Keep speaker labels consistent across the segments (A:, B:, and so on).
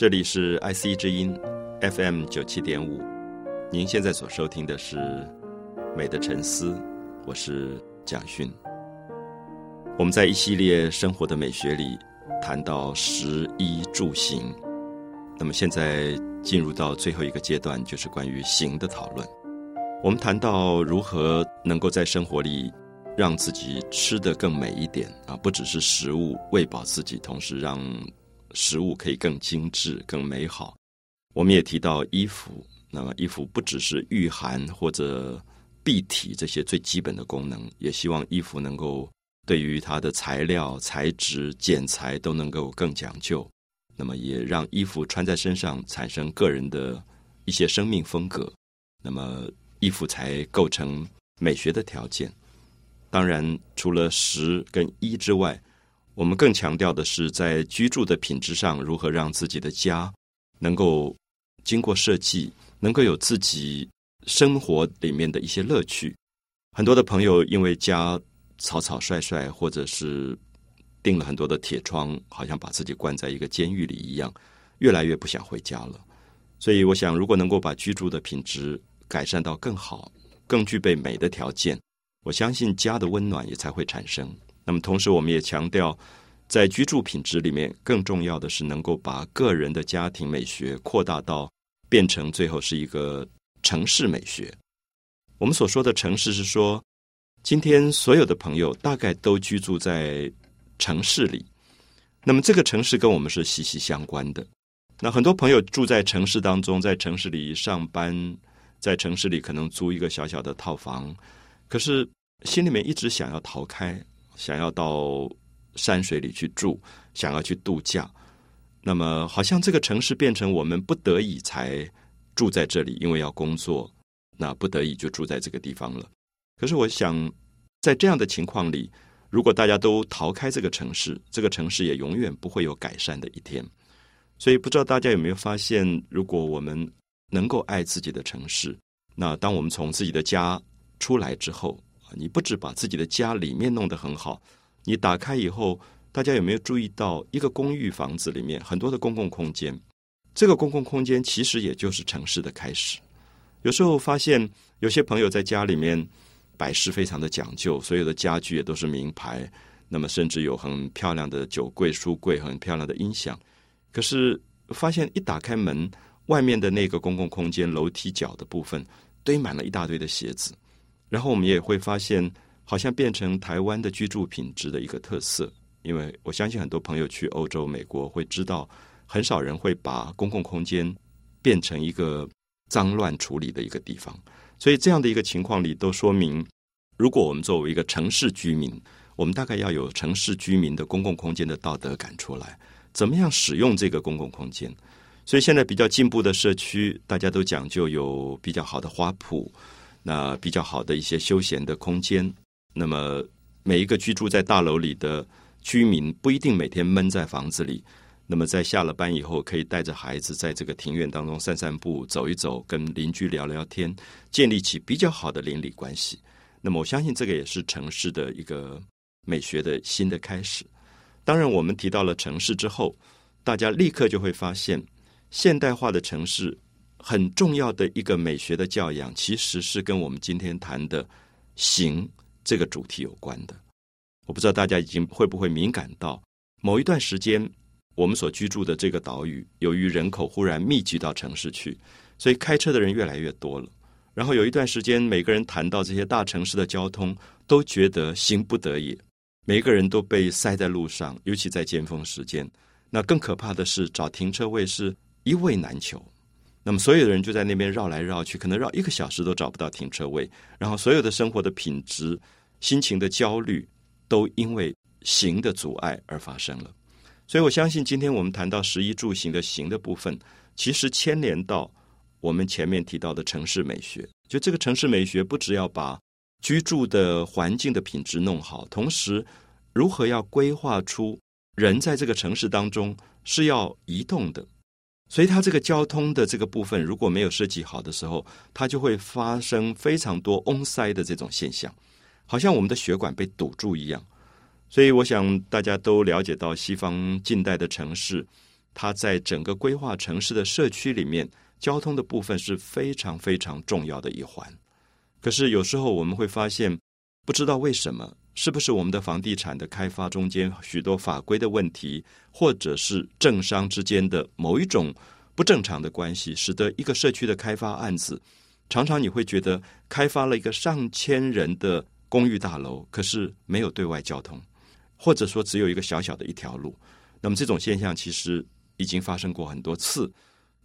A: 这里是 IC 之音 FM 九七点五，您现在所收听的是《美的沉思》，我是蒋勋。我们在一系列生活的美学里谈到食衣住行，那么现在进入到最后一个阶段，就是关于行的讨论。我们谈到如何能够在生活里让自己吃得更美一点啊，不只是食物喂饱自己，同时让食物可以更精致、更美好。我们也提到衣服，那么衣服不只是御寒或者蔽体这些最基本的功能，也希望衣服能够对于它的材料、材质、剪裁都能够更讲究。那么也让衣服穿在身上产生个人的一些生命风格。那么。衣服才构成美学的条件。当然，除了食跟衣之外，我们更强调的是在居住的品质上，如何让自己的家能够经过设计，能够有自己生活里面的一些乐趣。很多的朋友因为家草草率率，或者是钉了很多的铁窗，好像把自己关在一个监狱里一样，越来越不想回家了。所以，我想，如果能够把居住的品质，改善到更好、更具备美的条件，我相信家的温暖也才会产生。那么，同时我们也强调，在居住品质里面，更重要的是能够把个人的家庭美学扩大到变成最后是一个城市美学。我们所说的城市是说，今天所有的朋友大概都居住在城市里，那么这个城市跟我们是息息相关的。那很多朋友住在城市当中，在城市里上班。在城市里可能租一个小小的套房，可是心里面一直想要逃开，想要到山水里去住，想要去度假。那么，好像这个城市变成我们不得已才住在这里，因为要工作，那不得已就住在这个地方了。可是，我想在这样的情况里，如果大家都逃开这个城市，这个城市也永远不会有改善的一天。所以，不知道大家有没有发现，如果我们能够爱自己的城市，那当我们从自己的家出来之后，你不止把自己的家里面弄得很好，你打开以后，大家有没有注意到一个公寓房子里面很多的公共空间？这个公共空间其实也就是城市的开始。有时候发现有些朋友在家里面摆饰非常的讲究，所有的家具也都是名牌，那么甚至有很漂亮的酒柜、书柜，很漂亮的音响。可是发现一打开门。外面的那个公共空间楼梯角的部分堆满了一大堆的鞋子，然后我们也会发现，好像变成台湾的居住品质的一个特色。因为我相信很多朋友去欧洲、美国会知道，很少人会把公共空间变成一个脏乱处理的一个地方。所以这样的一个情况里，都说明，如果我们作为一个城市居民，我们大概要有城市居民的公共空间的道德感出来，怎么样使用这个公共空间。所以现在比较进步的社区，大家都讲究有比较好的花圃，那比较好的一些休闲的空间。那么每一个居住在大楼里的居民不一定每天闷在房子里，那么在下了班以后，可以带着孩子在这个庭院当中散散步、走一走，跟邻居聊聊天，建立起比较好的邻里关系。那么我相信这个也是城市的一个美学的新的开始。当然，我们提到了城市之后，大家立刻就会发现。现代化的城市很重要的一个美学的教养，其实是跟我们今天谈的“行”这个主题有关的。我不知道大家已经会不会敏感到，某一段时间我们所居住的这个岛屿，由于人口忽然密集到城市去，所以开车的人越来越多了。然后有一段时间，每个人谈到这些大城市的交通，都觉得行不得也，每个人都被塞在路上，尤其在尖峰时间。那更可怕的是，找停车位是。一位难求，那么所有的人就在那边绕来绕去，可能绕一个小时都找不到停车位。然后所有的生活的品质、心情的焦虑，都因为行的阻碍而发生了。所以我相信，今天我们谈到食衣住行的行的部分，其实牵连到我们前面提到的城市美学。就这个城市美学，不只要把居住的环境的品质弄好，同时如何要规划出人在这个城市当中是要移动的。所以，它这个交通的这个部分如果没有设计好的时候，它就会发生非常多翁塞的这种现象，好像我们的血管被堵住一样。所以，我想大家都了解到，西方近代的城市它在整个规划城市的社区里面，交通的部分是非常非常重要的一环。可是有时候我们会发现，不知道为什么，是不是我们的房地产的开发中间许多法规的问题，或者是政商之间的某一种不正常的关系，使得一个社区的开发案子，常常你会觉得开发了一个上千人的公寓大楼，可是没有对外交通，或者说只有一个小小的一条路。那么这种现象其实已经发生过很多次，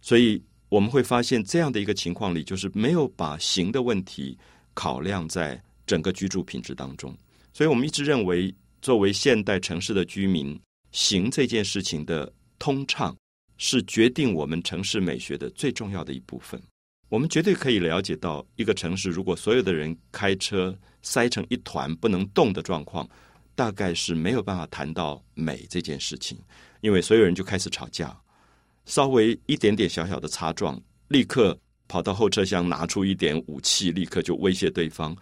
A: 所以。我们会发现这样的一个情况里，就是没有把行的问题考量在整个居住品质当中。所以我们一直认为，作为现代城市的居民，行这件事情的通畅是决定我们城市美学的最重要的一部分。我们绝对可以了解到，一个城市如果所有的人开车塞成一团不能动的状况，大概是没有办法谈到美这件事情，因为所有人就开始吵架。稍微一点点小小的擦撞，立刻跑到后车厢拿出一点武器，立刻就威胁对方。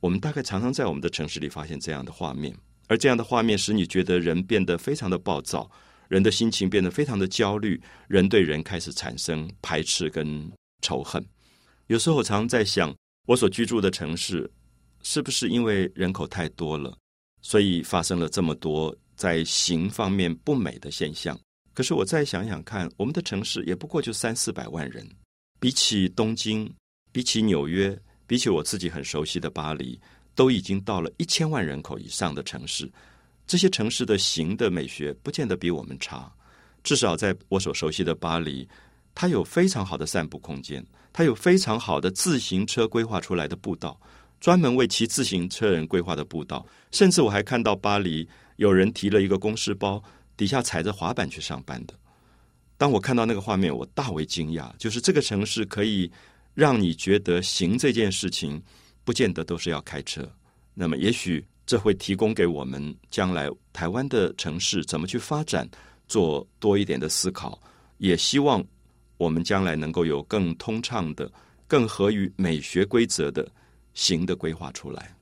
A: 我们大概常常在我们的城市里发现这样的画面，而这样的画面使你觉得人变得非常的暴躁，人的心情变得非常的焦虑，人对人开始产生排斥跟仇恨。有时候我常在想，我所居住的城市是不是因为人口太多了，所以发生了这么多在形方面不美的现象？可是我再想想看，我们的城市也不过就三四百万人，比起东京，比起纽约，比起我自己很熟悉的巴黎，都已经到了一千万人口以上的城市。这些城市的形的美学不见得比我们差，至少在我所熟悉的巴黎，它有非常好的散步空间，它有非常好的自行车规划出来的步道，专门为骑自行车人规划的步道。甚至我还看到巴黎有人提了一个公事包。底下踩着滑板去上班的，当我看到那个画面，我大为惊讶。就是这个城市可以 让你觉得行这件事情，不见得都是要开车。那么，也许这会提供给我们将来台湾的城市怎么去发展，做多一点的思考。也希望我们将来能够有更通畅的、更合于美学规则的行的规划出来。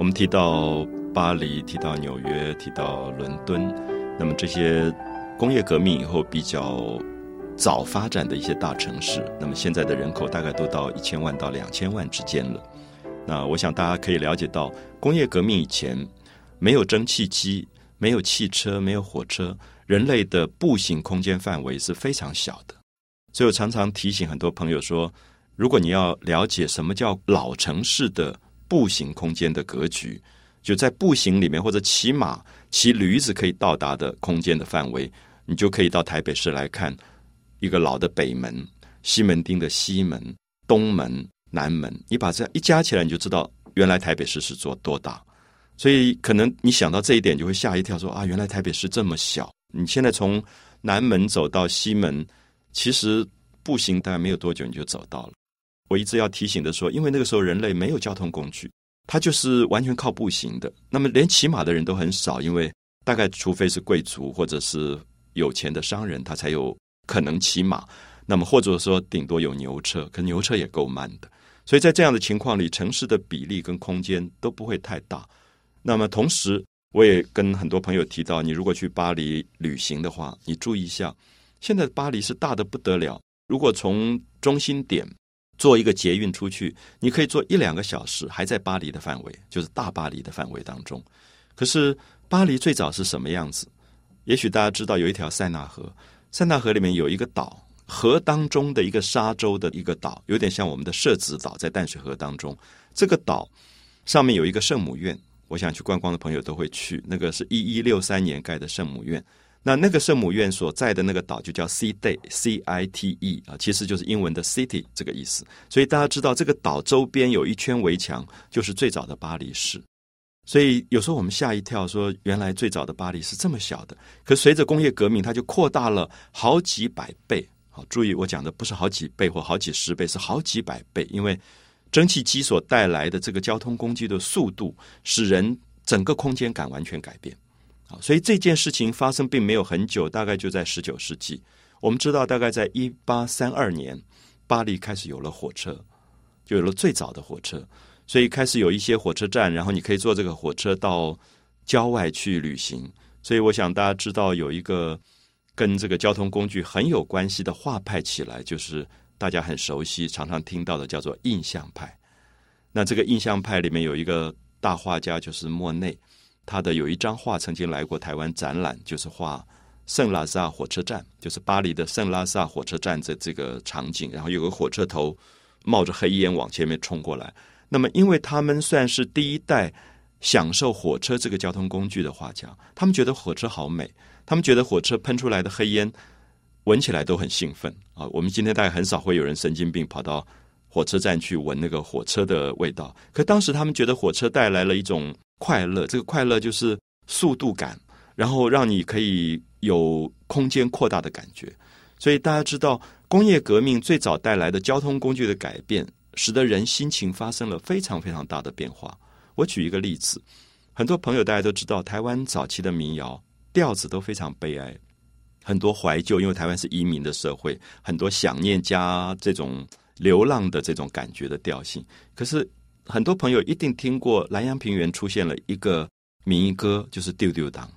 A: 我们提到巴黎，提到纽约，提到伦敦，那么这些工业革命以后比较早发展的一些大城市，那么现在的人口大概都到一千万到两千万之间了。那我想大家可以了解到，工业革命以前没有蒸汽机，没有汽车，没有火车，人类的步行空间范围是非常小的。所以我常常提醒很多朋友说，如果你要了解什么叫老城市的。步行空间的格局，就在步行里面，或者骑马、骑驴子可以到达的空间的范围，你就可以到台北市来看一个老的北门、西门町的西门、东门、南门。你把这样一加起来，你就知道原来台北市是做多大。所以，可能你想到这一点，就会吓一跳，说啊，原来台北市这么小。你现在从南门走到西门，其实步行大概没有多久，你就走到了。我一直要提醒的说，因为那个时候人类没有交通工具，他就是完全靠步行的。那么连骑马的人都很少，因为大概除非是贵族或者是有钱的商人，他才有可能骑马。那么或者说顶多有牛车，可牛车也够慢的。所以在这样的情况里，城市的比例跟空间都不会太大。那么同时，我也跟很多朋友提到，你如果去巴黎旅行的话，你注意一下，现在巴黎是大的不得了。如果从中心点坐一个捷运出去，你可以坐一两个小时，还在巴黎的范围，就是大巴黎的范围当中。可是巴黎最早是什么样子？也许大家知道，有一条塞纳河，塞纳河里面有一个岛，河当中的一个沙洲的一个岛，有点像我们的社子岛，在淡水河当中。这个岛上面有一个圣母院，我想去观光的朋友都会去。那个是一一六三年盖的圣母院。那那个圣母院所在的那个岛就叫 C Day C I T E 啊，其实就是英文的 City 这个意思。所以大家知道这个岛周边有一圈围墙，就是最早的巴黎市。所以有时候我们吓一跳，说原来最早的巴黎是这么小的。可随着工业革命，它就扩大了好几百倍。好，注意我讲的不是好几倍或好几十倍，是好几百倍。因为蒸汽机所带来的这个交通工具的速度，使人整个空间感完全改变。所以这件事情发生并没有很久，大概就在十九世纪。我们知道，大概在一八三二年，巴黎开始有了火车，就有了最早的火车，所以开始有一些火车站，然后你可以坐这个火车到郊外去旅行。所以，我想大家知道有一个跟这个交通工具很有关系的画派起来，就是大家很熟悉、常常听到的，叫做印象派。那这个印象派里面有一个大画家，就是莫内。他的有一张画曾经来过台湾展览，就是画圣拉萨火车站，就是巴黎的圣拉萨火车站的这个场景。然后有个火车头冒着黑烟往前面冲过来。那么，因为他们算是第一代享受火车这个交通工具的画家，他们觉得火车好美，他们觉得火车喷出来的黑烟闻起来都很兴奋啊。我们今天大概很少会有人神经病跑到火车站去闻那个火车的味道，可当时他们觉得火车带来了一种。快乐，这个快乐就是速度感，然后让你可以有空间扩大的感觉。所以大家知道，工业革命最早带来的交通工具的改变，使得人心情发生了非常非常大的变化。我举一个例子，很多朋友大家都知道，台湾早期的民谣调子都非常悲哀，很多怀旧，因为台湾是移民的社会，很多想念加这种流浪的这种感觉的调性。可是。很多朋友一定听过南洋平原出现了一个民歌，就是丢丢当。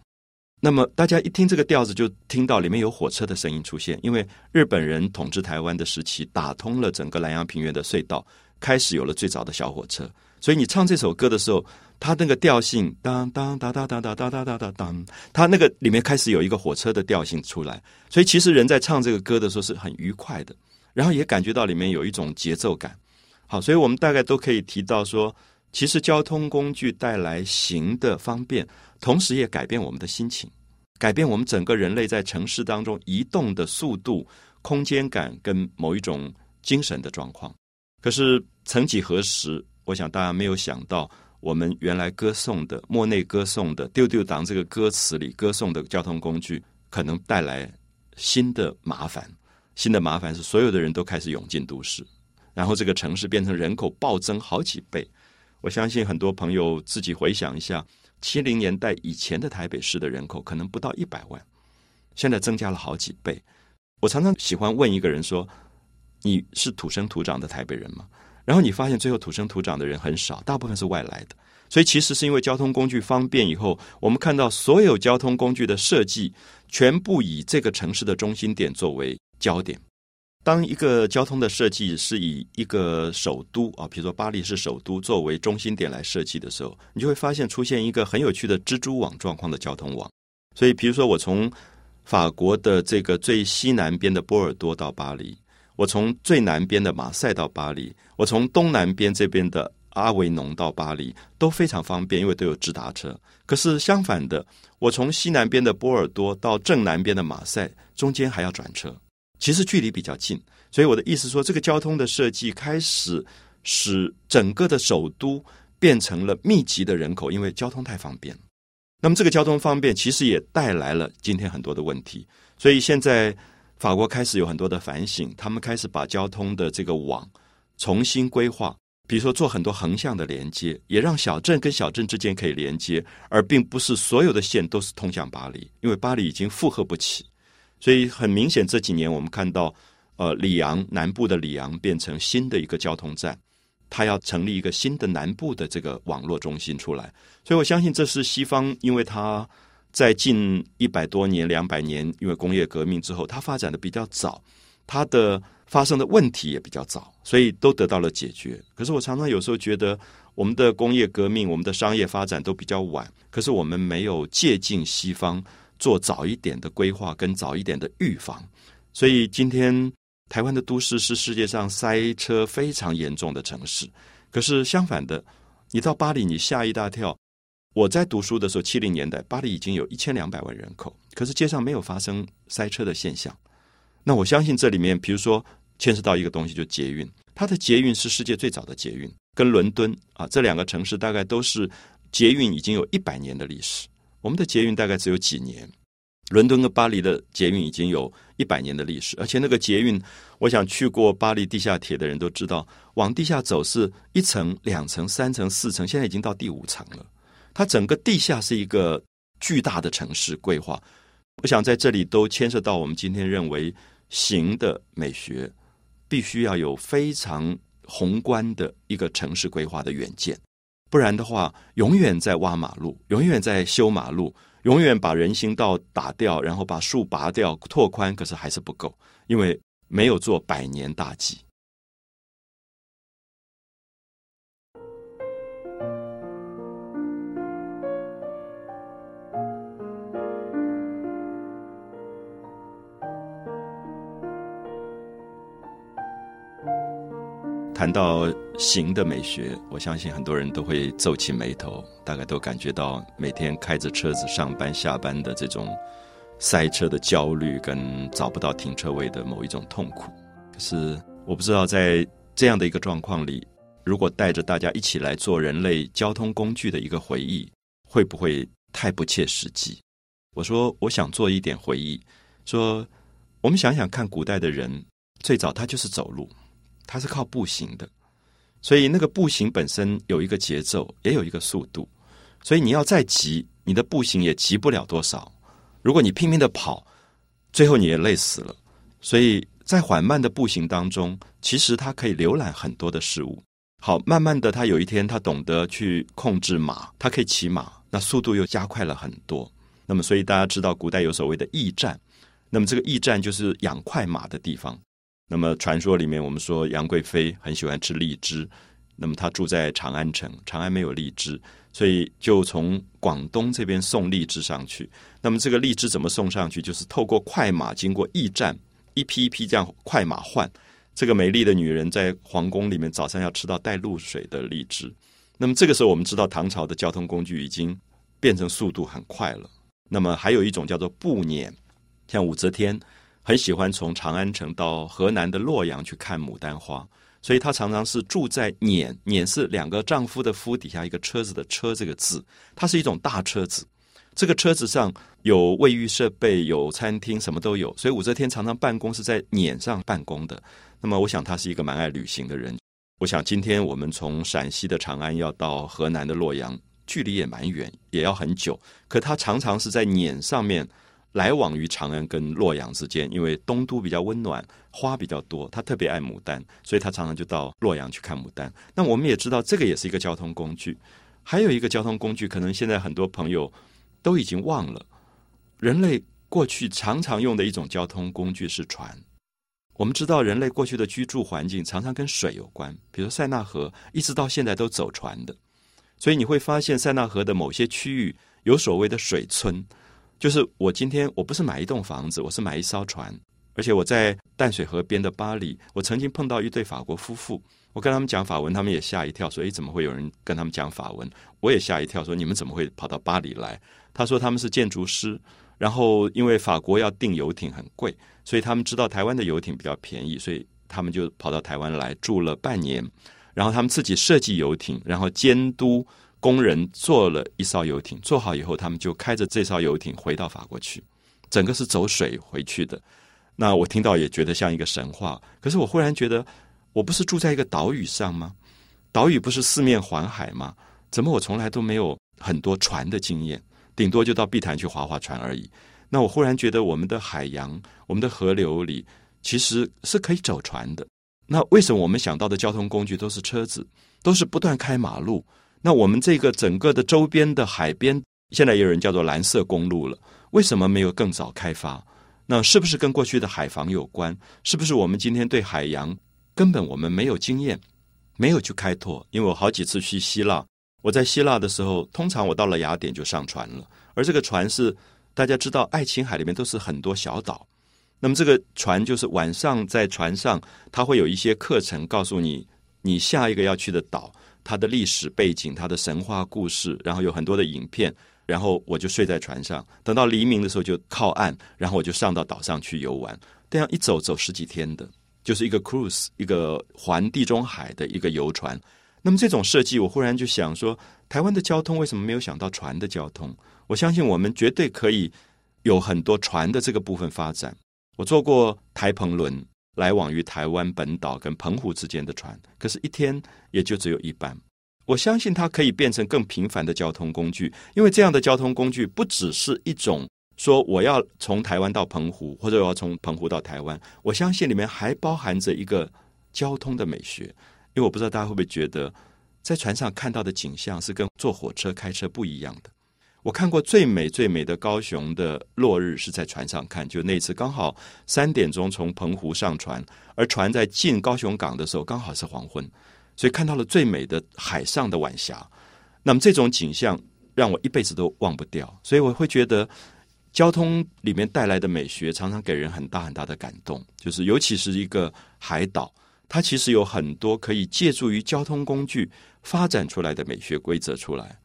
A: 那么大家一听这个调子，就听到里面有火车的声音出现。因为日本人统治台湾的时期，打通了整个南洋平原的隧道，开始有了最早的小火车。所以你唱这首歌的时候，它那个调性当当当当当当当当当当，它那个里面开始有一个火车的调性出来。所以其实人在唱这个歌的时候是很愉快的，然后也感觉到里面有一种节奏感。好，所以我们大概都可以提到说，其实交通工具带来行的方便，同时也改变我们的心情，改变我们整个人类在城市当中移动的速度、空间感跟某一种精神的状况。可是曾几何时，我想大家没有想到，我们原来歌颂的莫内歌颂的“丢丢党”这个歌词里歌颂的交通工具，可能带来新的麻烦。新的麻烦是，所有的人都开始涌进都市。然后这个城市变成人口暴增好几倍，我相信很多朋友自己回想一下，七零年代以前的台北市的人口可能不到一百万，现在增加了好几倍。我常常喜欢问一个人说：“你是土生土长的台北人吗？”然后你发现最后土生土长的人很少，大部分是外来的。所以其实是因为交通工具方便以后，我们看到所有交通工具的设计全部以这个城市的中心点作为焦点。当一个交通的设计是以一个首都啊，比如说巴黎是首都作为中心点来设计的时候，你就会发现出现一个很有趣的蜘蛛网状况的交通网。所以，比如说我从法国的这个最西南边的波尔多到巴黎，我从最南边的马赛到巴黎，我从东南边这边的阿维农到巴黎都非常方便，因为都有直达车。可是相反的，我从西南边的波尔多到正南边的马赛，中间还要转车。其实距离比较近，所以我的意思说，这个交通的设计开始使整个的首都变成了密集的人口，因为交通太方便。那么这个交通方便，其实也带来了今天很多的问题。所以现在法国开始有很多的反省，他们开始把交通的这个网重新规划，比如说做很多横向的连接，也让小镇跟小镇之间可以连接，而并不是所有的线都是通向巴黎，因为巴黎已经负荷不起。所以很明显，这几年我们看到，呃，里昂南部的里昂变成新的一个交通站，它要成立一个新的南部的这个网络中心出来。所以我相信，这是西方，因为它在近一百多年、两百年，因为工业革命之后，它发展的比较早，它的发生的问题也比较早，所以都得到了解决。可是我常常有时候觉得，我们的工业革命、我们的商业发展都比较晚，可是我们没有借鉴西方。做早一点的规划跟早一点的预防，所以今天台湾的都市是世界上塞车非常严重的城市。可是相反的，你到巴黎，你吓一大跳。我在读书的时候，七零年代，巴黎已经有一千两百万人口，可是街上没有发生塞车的现象。那我相信这里面，比如说牵涉到一个东西，就捷运。它的捷运是世界最早的捷运，跟伦敦啊这两个城市大概都是捷运已经有一百年的历史。我们的捷运大概只有几年，伦敦跟巴黎的捷运已经有一百年的历史，而且那个捷运，我想去过巴黎地下铁的人都知道，往地下走是一层、两层、三层、四层，现在已经到第五层了。它整个地下是一个巨大的城市规划。我想在这里都牵涉到我们今天认为行的美学，必须要有非常宏观的一个城市规划的远见，不然的话，永远在挖马路，永远在修马路，永远把人行道打掉，然后把树拔掉拓宽，可是还是不够，因为没有做百年大计。谈到行的美学，我相信很多人都会皱起眉头，大概都感觉到每天开着车子上班下班的这种塞车的焦虑，跟找不到停车位的某一种痛苦。可是我不知道，在这样的一个状况里，如果带着大家一起来做人类交通工具的一个回忆，会不会太不切实际？我说，我想做一点回忆，说我们想想看，古代的人最早他就是走路。它是靠步行的，所以那个步行本身有一个节奏，也有一个速度。所以你要再急，你的步行也急不了多少。如果你拼命的跑，最后你也累死了。所以在缓慢的步行当中，其实它可以浏览很多的事物。好，慢慢的，他有一天他懂得去控制马，他可以骑马，那速度又加快了很多。那么，所以大家知道，古代有所谓的驿站，那么这个驿站就是养快马的地方。那么传说里面，我们说杨贵妃很喜欢吃荔枝，那么她住在长安城，长安没有荔枝，所以就从广东这边送荔枝上去。那么这个荔枝怎么送上去？就是透过快马经过驿站，一批一批这样快马换。这个美丽的女人在皇宫里面早上要吃到带露水的荔枝。那么这个时候，我们知道唐朝的交通工具已经变成速度很快了。那么还有一种叫做步辇，像武则天。很喜欢从长安城到河南的洛阳去看牡丹花，所以她常常是住在辇，辇是两个丈夫的夫底下一个车子的车这个字，它是一种大车子。这个车子上有卫浴设备，有餐厅，什么都有。所以武则天常常办公是在辇上办公的。那么，我想她是一个蛮爱旅行的人。我想今天我们从陕西的长安要到河南的洛阳，距离也蛮远，也要很久。可她常常是在辇上面。来往于长安跟洛阳之间，因为东都比较温暖，花比较多，他特别爱牡丹，所以他常常就到洛阳去看牡丹。那我们也知道，这个也是一个交通工具。还有一个交通工具，可能现在很多朋友都已经忘了，人类过去常常用的一种交通工具是船。我们知道，人类过去的居住环境常常跟水有关，比如塞纳河，一直到现在都走船的。所以你会发现，塞纳河的某些区域有所谓的水村。就是我今天我不是买一栋房子，我是买一艘船，而且我在淡水河边的巴黎，我曾经碰到一对法国夫妇，我跟他们讲法文，他们也吓一跳，说：“诶，怎么会有人跟他们讲法文？”我也吓一跳，说：“你们怎么会跑到巴黎来？”他说：“他们是建筑师，然后因为法国要订游艇很贵，所以他们知道台湾的游艇比较便宜，所以他们就跑到台湾来住了半年，然后他们自己设计游艇，然后监督。”工人做了一艘游艇，做好以后，他们就开着这艘游艇回到法国去，整个是走水回去的。那我听到也觉得像一个神话。可是我忽然觉得，我不是住在一个岛屿上吗？岛屿不是四面环海吗？怎么我从来都没有很多船的经验？顶多就到碧潭去划划船而已。那我忽然觉得，我们的海洋、我们的河流里其实是可以走船的。那为什么我们想到的交通工具都是车子，都是不断开马路？那我们这个整个的周边的海边，现在也有人叫做蓝色公路了。为什么没有更早开发？那是不是跟过去的海防有关？是不是我们今天对海洋根本我们没有经验，没有去开拓？因为我好几次去希腊，我在希腊的时候，通常我到了雅典就上船了。而这个船是大家知道，爱琴海里面都是很多小岛。那么这个船就是晚上在船上，它会有一些课程告诉你，你下一个要去的岛。它的历史背景，它的神话故事，然后有很多的影片，然后我就睡在船上，等到黎明的时候就靠岸，然后我就上到岛上去游玩。这样一走走十几天的，就是一个 cruise，一个环地中海的一个游船。那么这种设计，我忽然就想说，台湾的交通为什么没有想到船的交通？我相信我们绝对可以有很多船的这个部分发展。我坐过台澎轮。来往于台湾本岛跟澎湖之间的船，可是，一天也就只有一班。我相信它可以变成更频繁的交通工具，因为这样的交通工具不只是一种说我要从台湾到澎湖，或者我要从澎湖到台湾，我相信里面还包含着一个交通的美学。因为我不知道大家会不会觉得，在船上看到的景象是跟坐火车、开车不一样的。我看过最美最美的高雄的落日是在船上看，就那次刚好三点钟从澎湖上船，而船在进高雄港的时候刚好是黄昏。所以看到了最美的海上的晚霞，那么这种景象让我一辈子都忘不掉。所以我会觉得，交通里面带来的美学常常给人很大很大的感动。就是尤其是一个海岛，它其实有很多可以借助于交通工具发展出来的美学规则出来。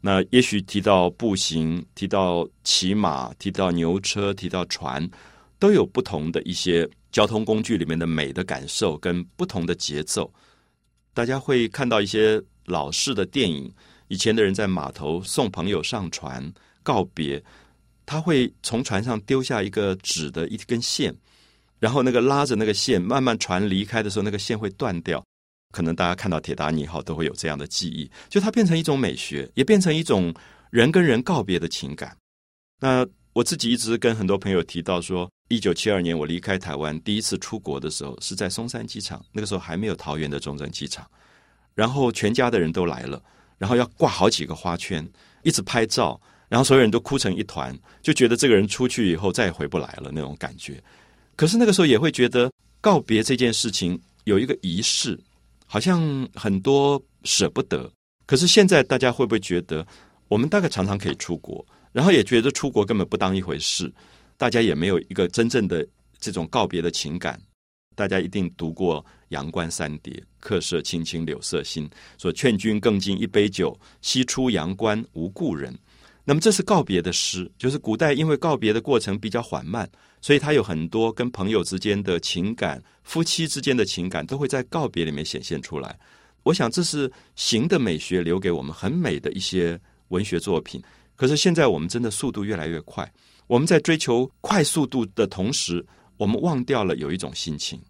A: 那也许提到步行，提到骑马，提到牛车，提到船，都有不同的一些交通工具里面的美的感受跟不同的节奏。大家会看到一些老式的电影，以前的人在码头送朋友上船告别，他会从船上丢下一个纸的一根线，然后那个拉着那个线，慢慢船离开的时候，那个线会断掉。可能大家看到铁达尼号都会有这样的记忆，就它变成一种美学，也变成一种人跟人告别的情感。那我自己一直跟很多朋友提到说。一九七二年，我离开台湾第一次出国的时候，是在松山机场。那个时候还没有桃园的中正机场，然后全家的人都来了，然后要挂好几个花圈，一直拍照，然后所有人都哭成一团，就觉得这个人出去以后再也回不来了那种感觉。可是那个时候也会觉得告别这件事情有一个仪式，好像很多舍不得。可是现在大家会不会觉得，我们大概常常可以出国，然后也觉得出国根本不当一回事？大家也没有一个真正的这种告别的情感。大家一定读过《阳关三叠》，客舍青青柳色新，说劝君更尽一杯酒，西出阳关无故人。那么这是告别的诗，就是古代因为告别的过程比较缓慢，所以他有很多跟朋友之间的情感、夫妻之间的情感都会在告别里面显现出来。我想这是行的美学留给我们很美的一些文学作品。可是现在我们真的速度越来越快。我们在追求快速度的同时，我们忘掉了有一种心情。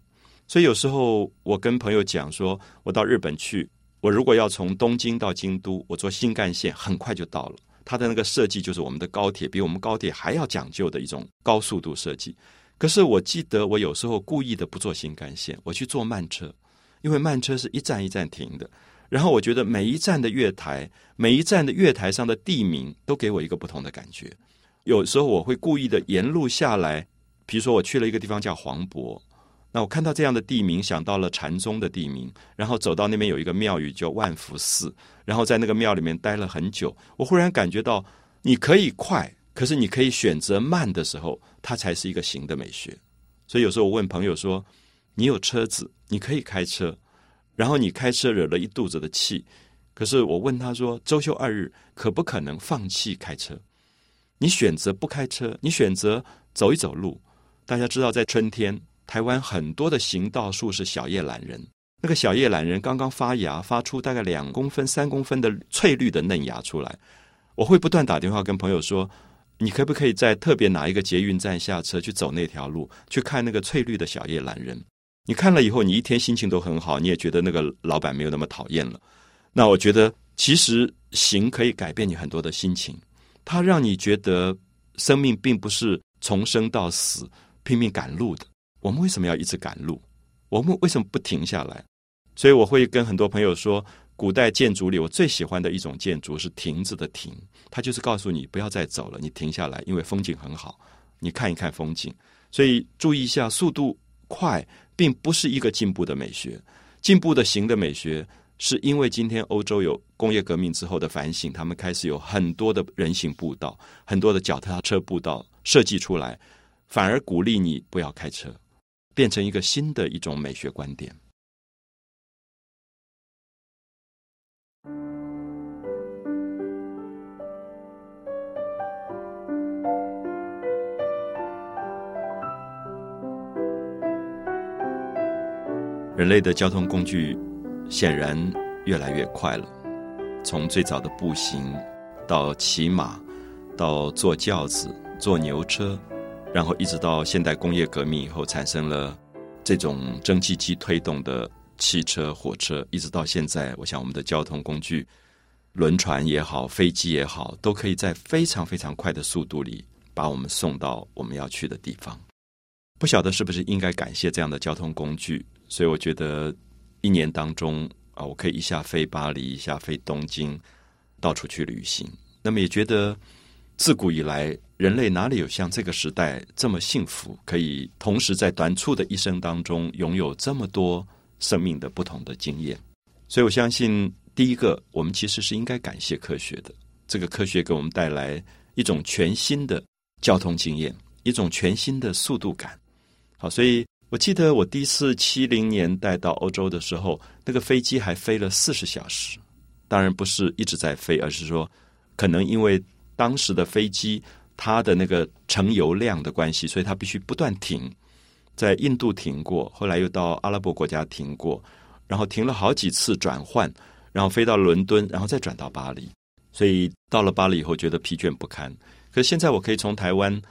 A: 所以有时候我跟朋友讲说，我到日本去，我如果要从东京到京都，我坐新干线很快就到了。它的那个设计就是我们的高铁，比我们高铁还要讲究的一种高速度设计。可是我记得我有时候故意的不坐新干线，我去坐慢车，因为慢车是一站一站停的。然后我觉得每一站的月台，每一站的月台上的地名都给我一个不同的感觉。有时候我会故意的沿路下来，比如说我去了一个地方叫黄渤，那我看到这样的地名，想到了禅宗的地名，然后走到那边有一个庙宇叫万福寺，然后在那个庙里面待了很久，我忽然感觉到你可以快，可是你可以选择慢的时候，它才是一个行的美学。所以有时候我问朋友说：“你有车子，你可以开车，然后你开车惹了一肚子的气，可是我问他说：周休二日可不可能放弃开车？”你选择不开车，你选择走一走路。大家知道，在春天，台湾很多的行道树是小叶懒人。那个小叶懒人刚刚发芽，发出大概两公分、三公分的翠绿的嫩芽出来。我会不断打电话跟朋友说：“你可不可以在特别哪一个捷运站下车去走那条路，去看那个翠绿的小叶懒人？你看了以后，你一天心情都很好，你也觉得那个老板没有那么讨厌了。那我觉得，其实行可以改变你很多的心情。”它让你觉得生命并不是从生到死拼命赶路的。我们为什么要一直赶路？我们为什么不停下来？所以我会跟很多朋友说，古代建筑里我最喜欢的一种建筑是“亭子”的“亭”，它就是告诉你不要再走了，你停下来，因为风景很好，你看一看风景。所以注意一下，速度快并不是一个进步的美学，进步的行的美学。是因为今天欧洲有工业革命之后的反省，他们开始有很多的人行步道、很多的脚踏车步道设计出来，反而鼓励你不要开车，变成一个新的一种美学观点。人类的交通工具。显然越来越快了，从最早的步行，到骑马，到坐轿子、坐牛车，然后一直到现代工业革命以后，产生了这种蒸汽机推动的汽车、火车，一直到现在，我想我们的交通工具，轮船也好，飞机也好，都可以在非常非常快的速度里把我们送到我们要去的地方。不晓得是不是应该感谢这样的交通工具？所以我觉得一年当中啊，我可以一下飞巴黎，一下飞东京，到处去旅行。那么也觉得自古以来，人类哪里有像这个时代这么幸福，可以同时在短促的一生当中拥有这么多生命的不同的经验？所以我相信，第一个，我们其实是应该感谢科学的。这个科学给我们带来一种全新的交通经验，一种全新的速度感。好，所以我记得我第一次七零年代到欧洲的时候，那个飞机还飞了四十小时。当然不是一直在飞，而是说，可能因为当时的飞机它的那个乘油量的关系，所以它必须不断停，在印度停过，后来又到阿拉伯国家停过，然后停了好几次转换，然后飞到伦敦，然后再转到巴黎。所以到了巴黎以后，觉得疲倦不堪。可现在我可以从台湾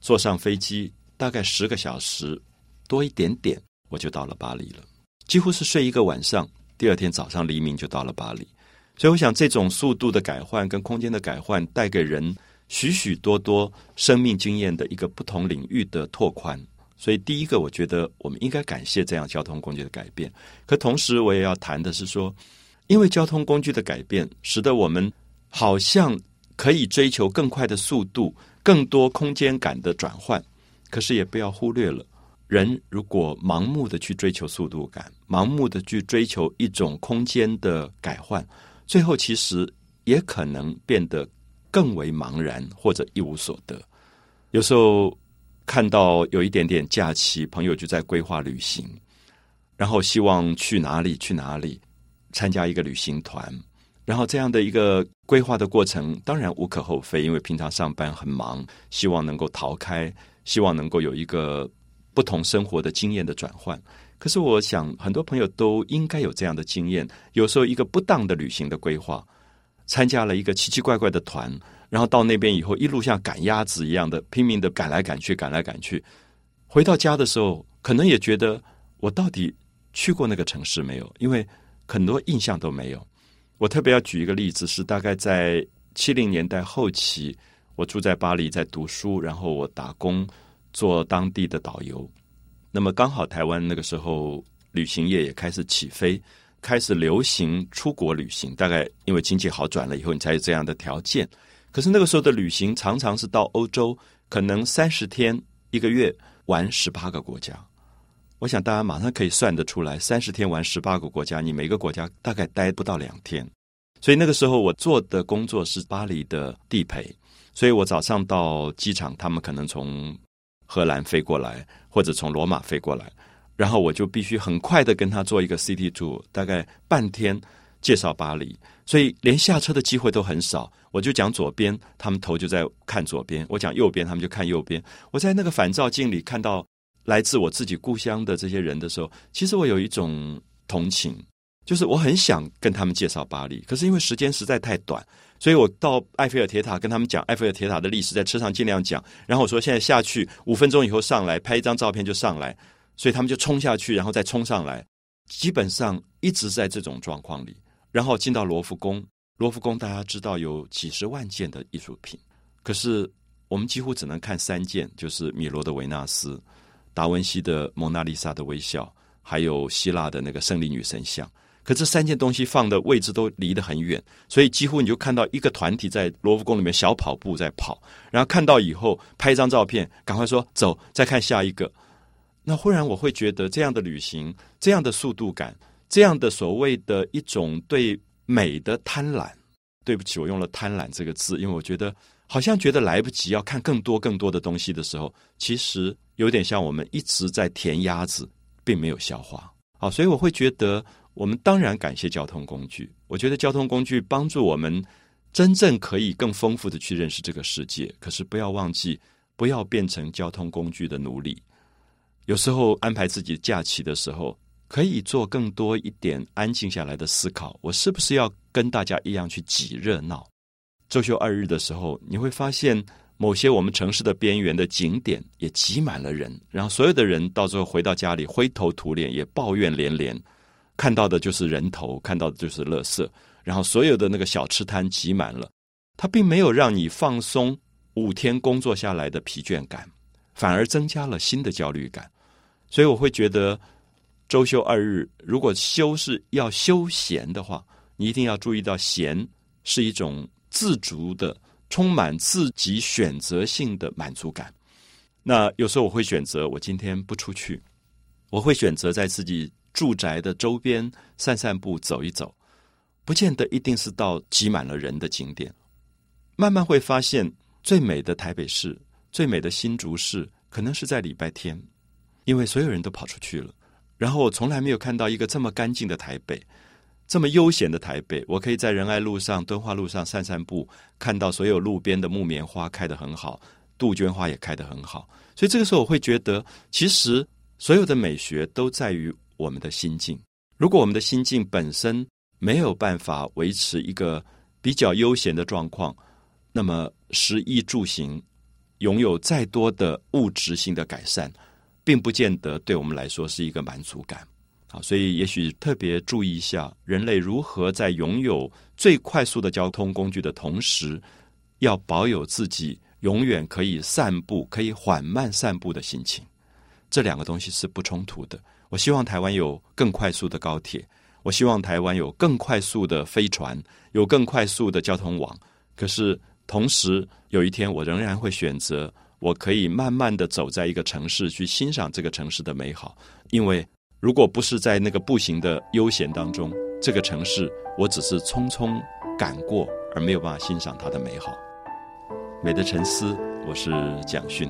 A: 坐上飞机。大概十个小时多一点点，我就到了巴黎了。几乎是睡一个晚上，第二天早上黎明就到了巴黎。所以，我想这种速度的改换跟空间的改换，带给人许许多多生命经验的一个不同领域的拓宽。所以，第一个，我觉得我们应该感谢这样交通工具的改变。可同时，我也要谈的是说，因为交通工具的改变，使得我们好像可以追求更快的速度、更多空间感的转换。可是也不要忽略了，人如果盲目的去追求速度感，盲目的去追求一种空间的改换，最后其实也可能变得更为茫然或者一无所得。有时候看到有一点点假期，朋友就在规划旅行，然后希望去哪里去哪里参加一个旅行团，然后这样的一个规划的过程，当然无可厚非，因为平常上班很忙，希望能够逃开。希望能够有一个不同生活的经验的转换。可是，我想很多朋友都应该有这样的经验。有时候，一个不当的旅行的规划，参加了一个奇奇怪怪的团，然后到那边以后，一路像赶鸭子一样的拼命的赶来赶去，赶来赶去。回到家的时候，可能也觉得我到底去过那个城市没有？因为很多印象都没有。我特别要举一个例子，是大概在七零年代后期。我住在巴黎，在读书，然后我打工做当地的导游。那么刚好台湾那个时候旅行业也开始起飞，开始流行出国旅行。大概因为经济好转了以后，你才有这样的条件。可是那个时候的旅行常常是到欧洲，可能三十天一个月玩十八个国家。我想大家马上可以算得出来，三十天玩十八个国家，你每个国家大概待不到两天。所以那个时候我做的工作是巴黎的地陪。所以我早上到机场，他们可能从荷兰飞过来，或者从罗马飞过来，然后我就必须很快的跟他做一个 city t o 大概半天介绍巴黎，所以连下车的机会都很少。我就讲左边，他们头就在看左边；我讲右边，他们就看右边。我在那个反照镜里看到来自我自己故乡的这些人的时候，其实我有一种同情，就是我很想跟他们介绍巴黎，可是因为时间实在太短。所以我到埃菲尔铁塔跟他们讲埃菲尔铁塔的历史，在车上尽量讲。然后我说现在下去五分钟以后上来拍一张照片就上来，所以他们就冲下去，然后再冲上来，基本上一直在这种状况里。然后进到罗浮宫，罗浮宫大家知道有几十万件的艺术品，可是我们几乎只能看三件，就是米罗的维纳斯、达文西的蒙娜丽莎的微笑，还有希腊的那个胜利女神像。可这三件东西放的位置都离得很远，所以几乎你就看到一个团体在罗浮宫里面小跑步在跑，然后看到以后拍一张照片，赶快说走，再看下一个。那忽然我会觉得这样的旅行，这样的速度感，这样的所谓的一种对美的贪婪。对不起，我用了“贪婪”这个字，因为我觉得好像觉得来不及要看更多更多的东西的时候，其实有点像我们一直在填鸭子，并没有消化。好，所以我会觉得。我们当然感谢交通工具。我觉得交通工具帮助我们真正可以更丰富的去认识这个世界。可是不要忘记，不要变成交通工具的奴隶。有时候安排自己假期的时候，可以做更多一点安静下来的思考。我是不是要跟大家一样去挤热闹？周休二日的时候，你会发现某些我们城市的边缘的景点也挤满了人，然后所有的人到最后回到家里灰头土脸，也抱怨连连。看到的就是人头，看到的就是垃圾，然后所有的那个小吃摊挤满了，它并没有让你放松五天工作下来的疲倦感，反而增加了新的焦虑感。所以我会觉得，周休二日，如果休是要休闲的话，你一定要注意到，闲是一种自足的、充满自己选择性的满足感。那有时候我会选择，我今天不出去，我会选择在自己住宅的周边散散步、走一走，不见得一定是到挤满了人的景点。慢慢会发现，最美的台北市、最美的新竹市，可能是在礼拜天，因为所有人都跑出去了。然后我从来没有看到一个这么干净的台北，这么悠闲的台北。我可以在仁爱路上、敦化路上散散步，看到所有路边的木棉花开得很好。杜鹃花也开得很好，所以这个时候我会觉得，其实所有的美学都在于我们的心境。如果我们的心境本身没有办法维持一个比较悠闲的状况，那么食衣住行拥有再多的物质性的改善，并不见得对我们来说是一个满足感。啊，所以也许特别注意一下，人类如何在拥有最快速的交通工具的同时，要保有自己。永远可以散步，可以缓慢散步的心情，这两个东西是不冲突的。我希望台湾有更快速的高铁，我希望台湾有更快速的飞船，有更快速的交通网。可是同时，有一天我仍然会选择，我可以慢慢的走在一个城市，去欣赏这个城市的美好。因为如果不是在那个步行的悠闲当中，这个城市我只是匆匆赶过，而没有办法欣赏它的美好。美的沉思，我是蒋勋。